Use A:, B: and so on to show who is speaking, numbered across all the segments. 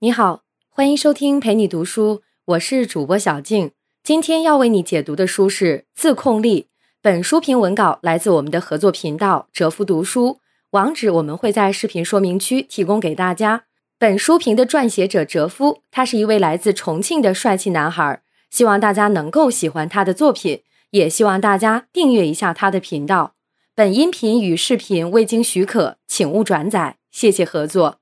A: 你好，欢迎收听陪你读书，我是主播小静。今天要为你解读的书是《自控力》。本书评文稿来自我们的合作频道哲夫读书，网址我们会在视频说明区提供给大家。本书评的撰写者哲夫，他是一位来自重庆的帅气男孩，希望大家能够喜欢他的作品，也希望大家订阅一下他的频道。本音频与视频未经许可，请勿转载，谢谢合作。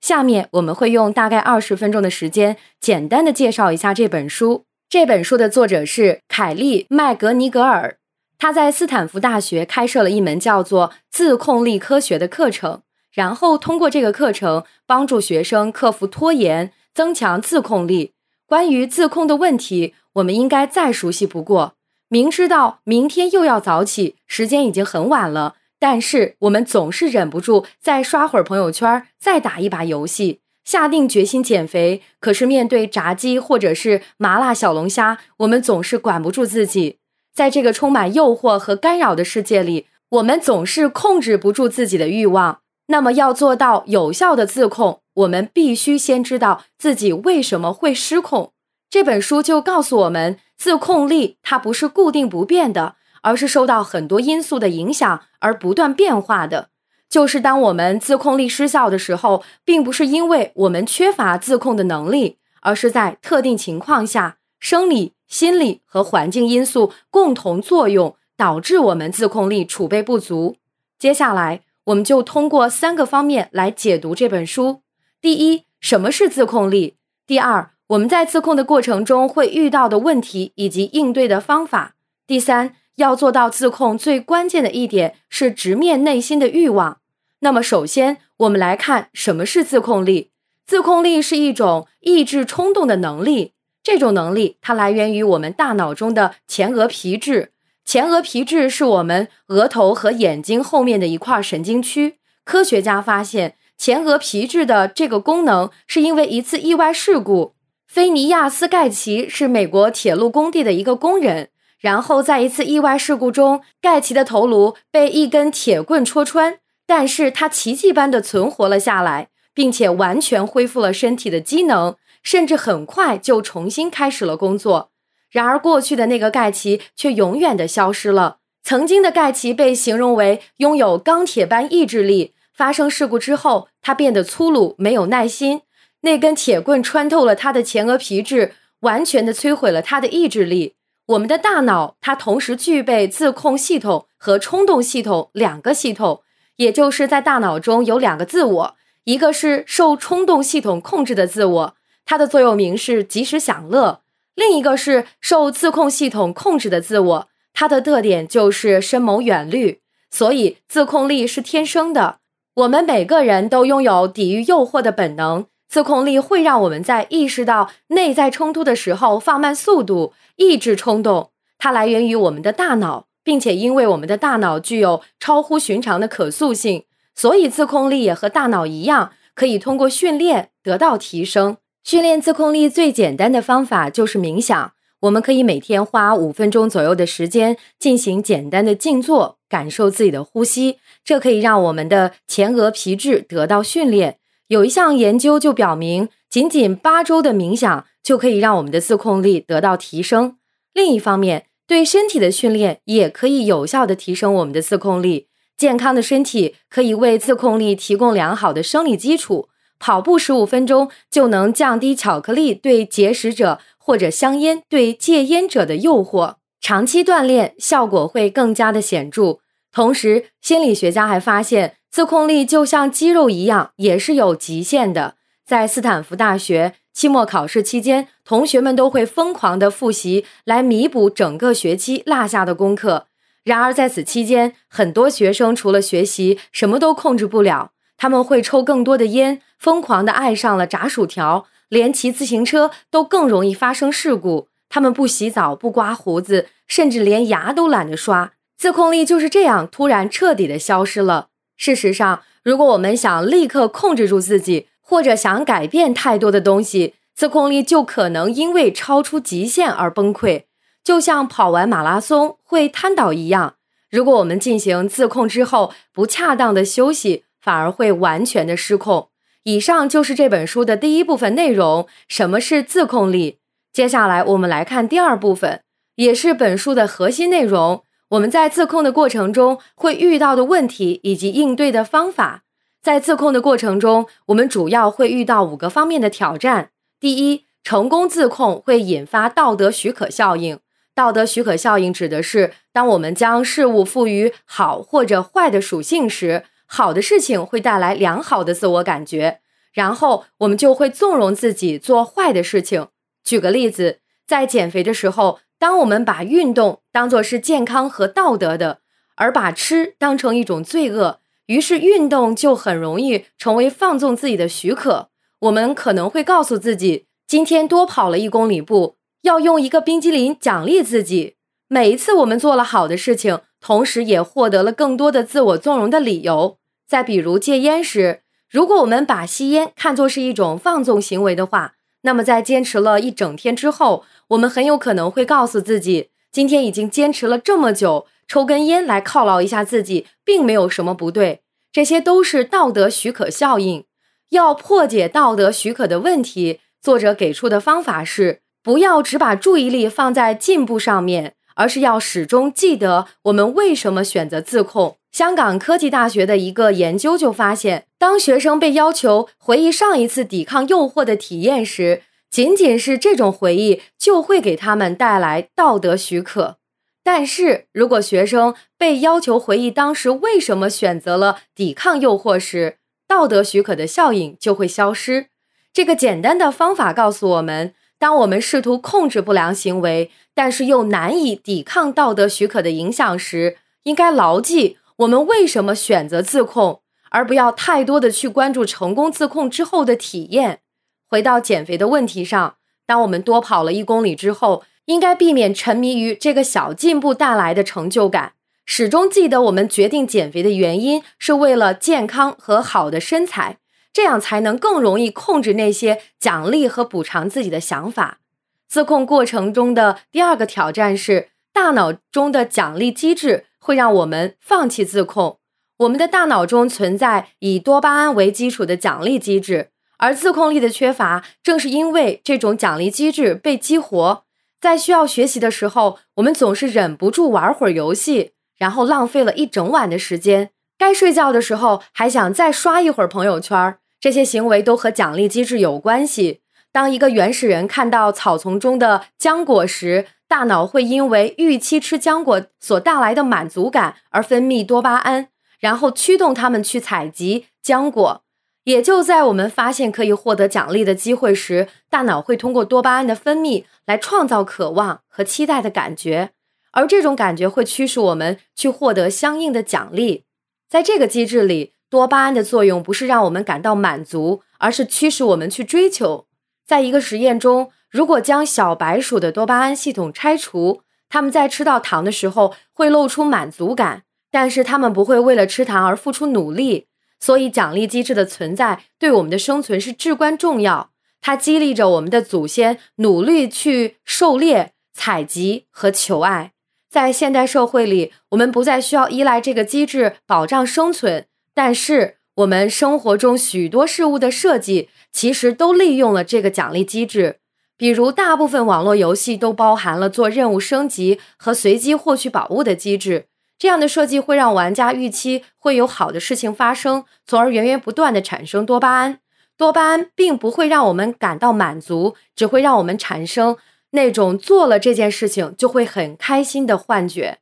A: 下面我们会用大概二十分钟的时间，简单的介绍一下这本书。这本书的作者是凯利·麦格尼格尔，他在斯坦福大学开设了一门叫做“自控力科学”的课程，然后通过这个课程帮助学生克服拖延，增强自控力。关于自控的问题，我们应该再熟悉不过。明知道明天又要早起，时间已经很晚了。但是我们总是忍不住再刷会儿朋友圈，再打一把游戏，下定决心减肥。可是面对炸鸡或者是麻辣小龙虾，我们总是管不住自己。在这个充满诱惑和干扰的世界里，我们总是控制不住自己的欲望。那么要做到有效的自控，我们必须先知道自己为什么会失控。这本书就告诉我们，自控力它不是固定不变的。而是受到很多因素的影响而不断变化的。就是当我们自控力失效的时候，并不是因为我们缺乏自控的能力，而是在特定情况下，生理、心理和环境因素共同作用，导致我们自控力储备不足。接下来，我们就通过三个方面来解读这本书：第一，什么是自控力；第二，我们在自控的过程中会遇到的问题以及应对的方法；第三。要做到自控，最关键的一点是直面内心的欲望。那么，首先我们来看什么是自控力。自控力是一种抑制冲动的能力。这种能力它来源于我们大脑中的前额皮质。前额皮质是我们额头和眼睛后面的一块神经区。科学家发现，前额皮质的这个功能是因为一次意外事故。菲尼亚斯·盖奇是美国铁路工地的一个工人。然后在一次意外事故中，盖奇的头颅被一根铁棍戳穿，但是他奇迹般的存活了下来，并且完全恢复了身体的机能，甚至很快就重新开始了工作。然而，过去的那个盖奇却永远的消失了。曾经的盖奇被形容为拥有钢铁般意志力。发生事故之后，他变得粗鲁，没有耐心。那根铁棍穿透了他的前额皮质，完全的摧毁了他的意志力。我们的大脑，它同时具备自控系统和冲动系统两个系统，也就是在大脑中有两个自我，一个是受冲动系统控制的自我，它的座右铭是及时享乐；另一个是受自控系统控制的自我，它的特点就是深谋远虑。所以，自控力是天生的，我们每个人都拥有抵御诱惑的本能。自控力会让我们在意识到内在冲突的时候放慢速度，抑制冲动。它来源于我们的大脑，并且因为我们的大脑具有超乎寻常的可塑性，所以自控力也和大脑一样，可以通过训练得到提升。训练自控力最简单的方法就是冥想。我们可以每天花五分钟左右的时间进行简单的静坐，感受自己的呼吸，这可以让我们的前额皮质得到训练。有一项研究就表明，仅仅八周的冥想就可以让我们的自控力得到提升。另一方面，对身体的训练也可以有效的提升我们的自控力。健康的身体可以为自控力提供良好的生理基础。跑步十五分钟就能降低巧克力对节食者或者香烟对戒烟者的诱惑。长期锻炼效果会更加的显著。同时，心理学家还发现。自控力就像肌肉一样，也是有极限的。在斯坦福大学期末考试期间，同学们都会疯狂的复习来弥补整个学期落下的功课。然而，在此期间，很多学生除了学习，什么都控制不了。他们会抽更多的烟，疯狂的爱上了炸薯条，连骑自行车都更容易发生事故。他们不洗澡，不刮胡子，甚至连牙都懒得刷。自控力就是这样突然彻底的消失了。事实上，如果我们想立刻控制住自己，或者想改变太多的东西，自控力就可能因为超出极限而崩溃，就像跑完马拉松会瘫倒一样。如果我们进行自控之后不恰当的休息，反而会完全的失控。以上就是这本书的第一部分内容。什么是自控力？接下来我们来看第二部分，也是本书的核心内容。我们在自控的过程中会遇到的问题以及应对的方法。在自控的过程中，我们主要会遇到五个方面的挑战。第一，成功自控会引发道德许可效应。道德许可效应指的是，当我们将事物赋予好或者坏的属性时，好的事情会带来良好的自我感觉，然后我们就会纵容自己做坏的事情。举个例子，在减肥的时候。当我们把运动当作是健康和道德的，而把吃当成一种罪恶，于是运动就很容易成为放纵自己的许可。我们可能会告诉自己，今天多跑了一公里步，要用一个冰激凌奖励自己。每一次我们做了好的事情，同时也获得了更多的自我纵容的理由。再比如戒烟时，如果我们把吸烟看作是一种放纵行为的话，那么在坚持了一整天之后，我们很有可能会告诉自己，今天已经坚持了这么久，抽根烟来犒劳一下自己，并没有什么不对。这些都是道德许可效应。要破解道德许可的问题，作者给出的方法是：不要只把注意力放在进步上面，而是要始终记得我们为什么选择自控。香港科技大学的一个研究就发现，当学生被要求回忆上一次抵抗诱惑的体验时，仅仅是这种回忆就会给他们带来道德许可，但是如果学生被要求回忆当时为什么选择了抵抗诱惑时，道德许可的效应就会消失。这个简单的方法告诉我们：当我们试图控制不良行为，但是又难以抵抗道德许可的影响时，应该牢记我们为什么选择自控，而不要太多的去关注成功自控之后的体验。回到减肥的问题上，当我们多跑了一公里之后，应该避免沉迷于这个小进步带来的成就感，始终记得我们决定减肥的原因是为了健康和好的身材，这样才能更容易控制那些奖励和补偿自己的想法。自控过程中的第二个挑战是，大脑中的奖励机制会让我们放弃自控。我们的大脑中存在以多巴胺为基础的奖励机制。而自控力的缺乏，正是因为这种奖励机制被激活。在需要学习的时候，我们总是忍不住玩会儿游戏，然后浪费了一整晚的时间。该睡觉的时候，还想再刷一会儿朋友圈。这些行为都和奖励机制有关系。当一个原始人看到草丛中的浆果时，大脑会因为预期吃浆果所带来的满足感而分泌多巴胺，然后驱动他们去采集浆果。也就在我们发现可以获得奖励的机会时，大脑会通过多巴胺的分泌来创造渴望和期待的感觉，而这种感觉会驱使我们去获得相应的奖励。在这个机制里，多巴胺的作用不是让我们感到满足，而是驱使我们去追求。在一个实验中，如果将小白鼠的多巴胺系统拆除，它们在吃到糖的时候会露出满足感，但是它们不会为了吃糖而付出努力。所以，奖励机制的存在对我们的生存是至关重要。它激励着我们的祖先努力去狩猎、采集和求爱。在现代社会里，我们不再需要依赖这个机制保障生存，但是我们生活中许多事物的设计其实都利用了这个奖励机制。比如，大部分网络游戏都包含了做任务升级和随机获取宝物的机制。这样的设计会让玩家预期会有好的事情发生，从而源源不断的产生多巴胺。多巴胺并不会让我们感到满足，只会让我们产生那种做了这件事情就会很开心的幻觉。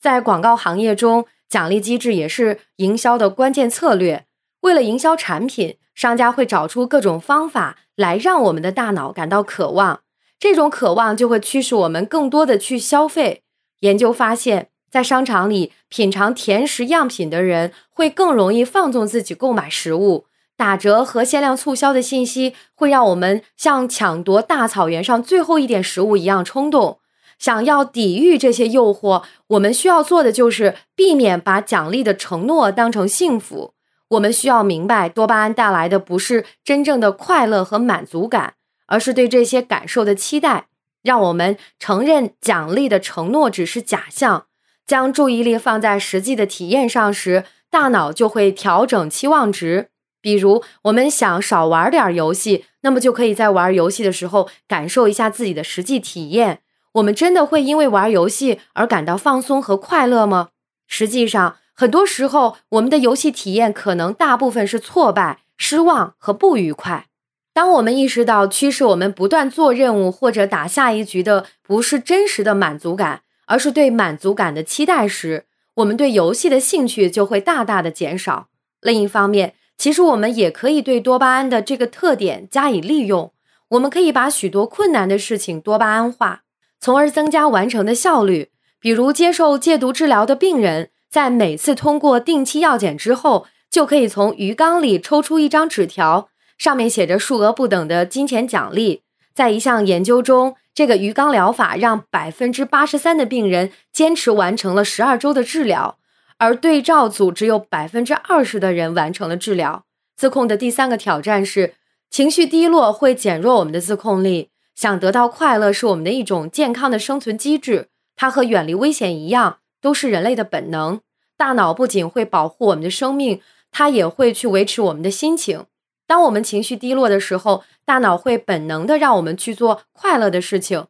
A: 在广告行业中，奖励机制也是营销的关键策略。为了营销产品，商家会找出各种方法来让我们的大脑感到渴望，这种渴望就会驱使我们更多的去消费。研究发现。在商场里品尝甜食样品的人会更容易放纵自己购买食物。打折和限量促销的信息会让我们像抢夺大草原上最后一点食物一样冲动。想要抵御这些诱惑，我们需要做的就是避免把奖励的承诺当成幸福。我们需要明白，多巴胺带来的不是真正的快乐和满足感，而是对这些感受的期待。让我们承认奖励的承诺只是假象。将注意力放在实际的体验上时，大脑就会调整期望值。比如，我们想少玩点游戏，那么就可以在玩游戏的时候感受一下自己的实际体验。我们真的会因为玩游戏而感到放松和快乐吗？实际上，很多时候我们的游戏体验可能大部分是挫败、失望和不愉快。当我们意识到驱使我们不断做任务或者打下一局的不是真实的满足感，而是对满足感的期待时，我们对游戏的兴趣就会大大的减少。另一方面，其实我们也可以对多巴胺的这个特点加以利用。我们可以把许多困难的事情多巴胺化，从而增加完成的效率。比如，接受戒毒治疗的病人，在每次通过定期药检之后，就可以从鱼缸里抽出一张纸条。上面写着数额不等的金钱奖励。在一项研究中，这个鱼缸疗法让百分之八十三的病人坚持完成了十二周的治疗，而对照组只有百分之二十的人完成了治疗。自控的第三个挑战是，情绪低落会减弱我们的自控力。想得到快乐是我们的一种健康的生存机制，它和远离危险一样，都是人类的本能。大脑不仅会保护我们的生命，它也会去维持我们的心情。当我们情绪低落的时候，大脑会本能的让我们去做快乐的事情，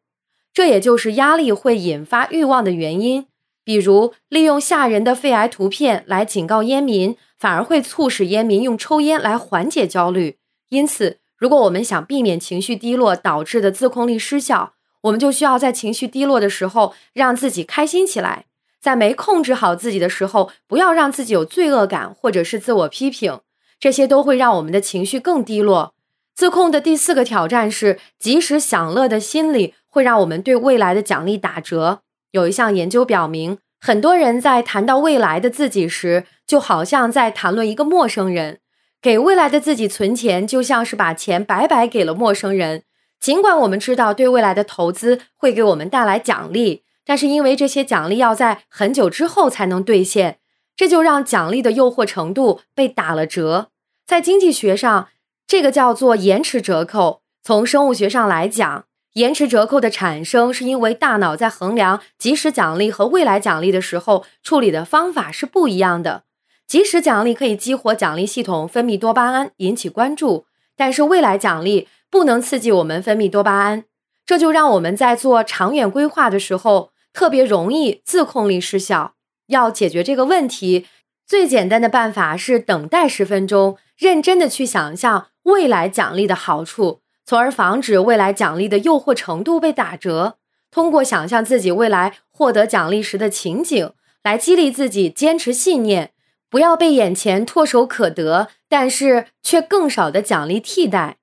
A: 这也就是压力会引发欲望的原因。比如，利用吓人的肺癌图片来警告烟民，反而会促使烟民用抽烟来缓解焦虑。因此，如果我们想避免情绪低落导致的自控力失效，我们就需要在情绪低落的时候让自己开心起来，在没控制好自己的时候，不要让自己有罪恶感或者是自我批评。这些都会让我们的情绪更低落。自控的第四个挑战是，即时享乐的心理会让我们对未来的奖励打折。有一项研究表明，很多人在谈到未来的自己时，就好像在谈论一个陌生人。给未来的自己存钱，就像是把钱白白给了陌生人。尽管我们知道对未来的投资会给我们带来奖励，但是因为这些奖励要在很久之后才能兑现，这就让奖励的诱惑程度被打了折。在经济学上，这个叫做延迟折扣。从生物学上来讲，延迟折扣的产生是因为大脑在衡量即时奖励和未来奖励的时候，处理的方法是不一样的。即时奖励可以激活奖励系统分泌多巴胺，引起关注，但是未来奖励不能刺激我们分泌多巴胺，这就让我们在做长远规划的时候特别容易自控力失效。要解决这个问题。最简单的办法是等待十分钟，认真的去想象未来奖励的好处，从而防止未来奖励的诱惑程度被打折。通过想象自己未来获得奖励时的情景，来激励自己坚持信念，不要被眼前唾手可得但是却更少的奖励替代。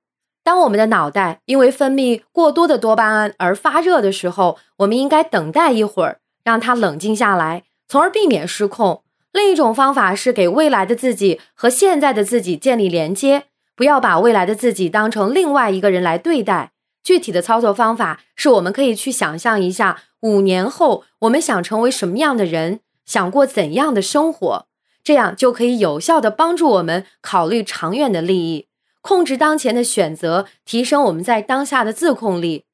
A: 当我们的脑袋因为分泌过多的多巴胺而发热的时候，我们应该等待一会儿，让它冷静下来，从而避免失控。另一种方法是给未来的自己和现在的自己建立连接，不要把未来的自己当成另外一个人来对待。具体的操作方法是我们可以去想象一下，五年后我们想成为什么样的人，想过怎样的生活，这样就可以有效的帮助我们考虑长远的利益，控制当前的选择，提升我们在当下的自控力。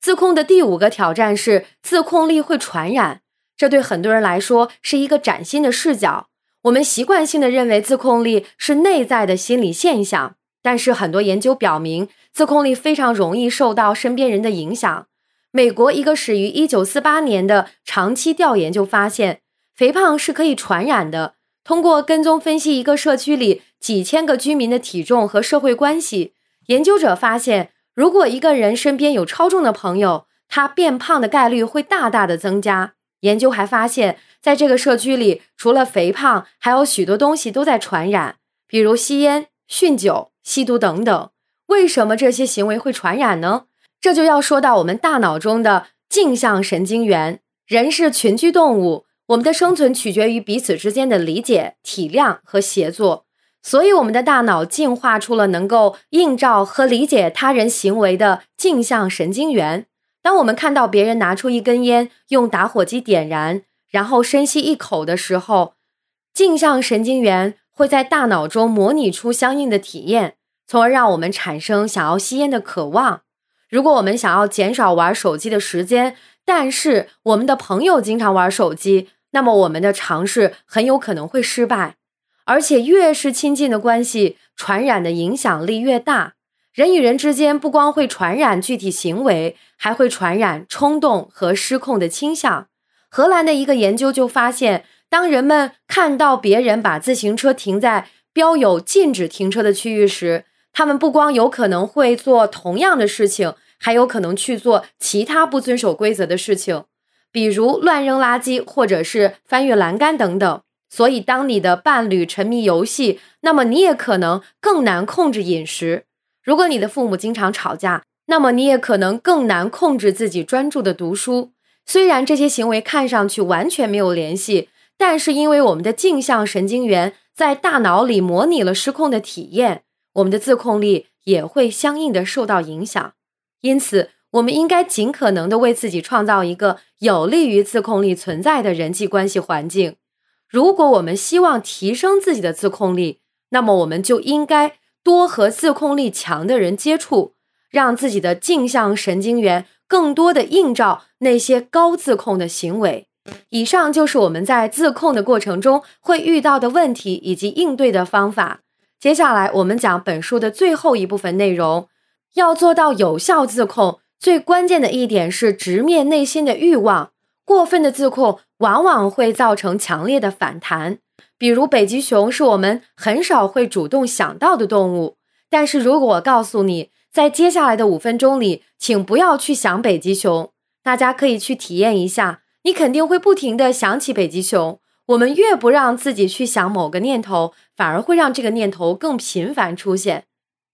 A: 自控的第五个挑战是，自控力会传染。这对很多人来说是一个崭新的视角。我们习惯性的认为自控力是内在的心理现象，但是很多研究表明，自控力非常容易受到身边人的影响。美国一个始于1948年的长期调研就发现，肥胖是可以传染的。通过跟踪分析一个社区里几千个居民的体重和社会关系，研究者发现，如果一个人身边有超重的朋友，他变胖的概率会大大的增加。研究还发现，在这个社区里，除了肥胖，还有许多东西都在传染，比如吸烟、酗酒、吸毒等等。为什么这些行为会传染呢？这就要说到我们大脑中的镜像神经元。人是群居动物，我们的生存取决于彼此之间的理解、体谅和协作。所以，我们的大脑进化出了能够映照和理解他人行为的镜像神经元。当我们看到别人拿出一根烟，用打火机点燃，然后深吸一口的时候，镜像神经元会在大脑中模拟出相应的体验，从而让我们产生想要吸烟的渴望。如果我们想要减少玩手机的时间，但是我们的朋友经常玩手机，那么我们的尝试很有可能会失败。而且，越是亲近的关系，传染的影响力越大。人与人之间不光会传染具体行为，还会传染冲动和失控的倾向。荷兰的一个研究就发现，当人们看到别人把自行车停在标有禁止停车的区域时，他们不光有可能会做同样的事情，还有可能去做其他不遵守规则的事情，比如乱扔垃圾或者是翻越栏杆等等。所以，当你的伴侣沉迷游戏，那么你也可能更难控制饮食。如果你的父母经常吵架，那么你也可能更难控制自己专注的读书。虽然这些行为看上去完全没有联系，但是因为我们的镜像神经元在大脑里模拟了失控的体验，我们的自控力也会相应的受到影响。因此，我们应该尽可能的为自己创造一个有利于自控力存在的人际关系环境。如果我们希望提升自己的自控力，那么我们就应该。多和自控力强的人接触，让自己的镜像神经元更多的映照那些高自控的行为。以上就是我们在自控的过程中会遇到的问题以及应对的方法。接下来我们讲本书的最后一部分内容。要做到有效自控，最关键的一点是直面内心的欲望。过分的自控往往会造成强烈的反弹。比如北极熊是我们很少会主动想到的动物，但是如果我告诉你，在接下来的五分钟里，请不要去想北极熊，大家可以去体验一下，你肯定会不停的想起北极熊。我们越不让自己去想某个念头，反而会让这个念头更频繁出现。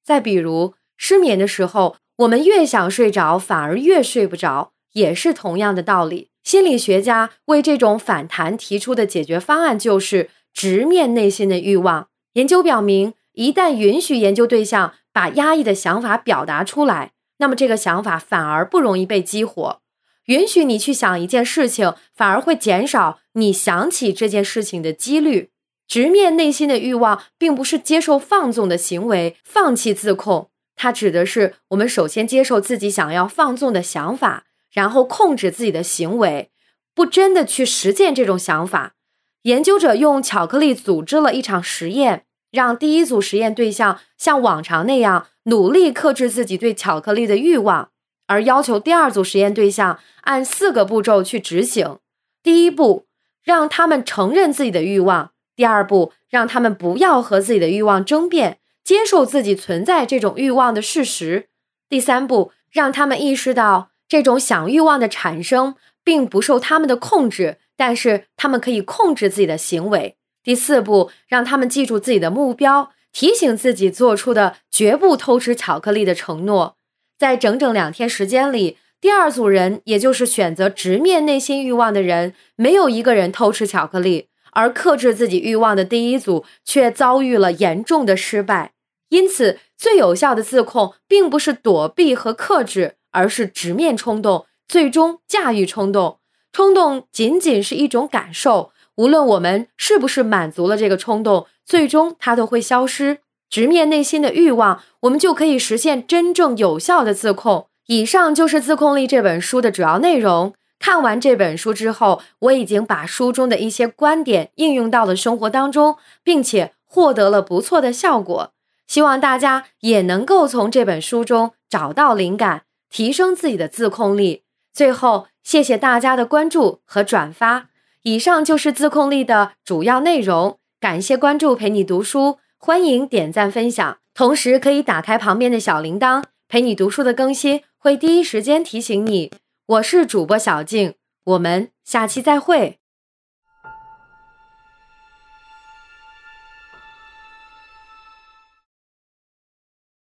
A: 再比如失眠的时候，我们越想睡着，反而越睡不着，也是同样的道理。心理学家为这种反弹提出的解决方案就是。直面内心的欲望。研究表明，一旦允许研究对象把压抑的想法表达出来，那么这个想法反而不容易被激活。允许你去想一件事情，反而会减少你想起这件事情的几率。直面内心的欲望，并不是接受放纵的行为，放弃自控。它指的是我们首先接受自己想要放纵的想法，然后控制自己的行为，不真的去实践这种想法。研究者用巧克力组织了一场实验，让第一组实验对象像往常那样努力克制自己对巧克力的欲望，而要求第二组实验对象按四个步骤去执行。第一步，让他们承认自己的欲望；第二步，让他们不要和自己的欲望争辩，接受自己存在这种欲望的事实；第三步，让他们意识到这种想欲望的产生并不受他们的控制。但是他们可以控制自己的行为。第四步，让他们记住自己的目标，提醒自己做出的绝不偷吃巧克力的承诺。在整整两天时间里，第二组人，也就是选择直面内心欲望的人，没有一个人偷吃巧克力；而克制自己欲望的第一组却遭遇了严重的失败。因此，最有效的自控并不是躲避和克制，而是直面冲动，最终驾驭冲动。冲动仅仅是一种感受，无论我们是不是满足了这个冲动，最终它都会消失。直面内心的欲望，我们就可以实现真正有效的自控。以上就是《自控力》这本书的主要内容。看完这本书之后，我已经把书中的一些观点应用到了生活当中，并且获得了不错的效果。希望大家也能够从这本书中找到灵感，提升自己的自控力。最后，谢谢大家的关注和转发。以上就是自控力的主要内容。感谢关注，陪你读书，欢迎点赞分享。同时，可以打开旁边的小铃铛，陪你读书的更新会第一时间提醒你。我是主播小静，我们下期再会。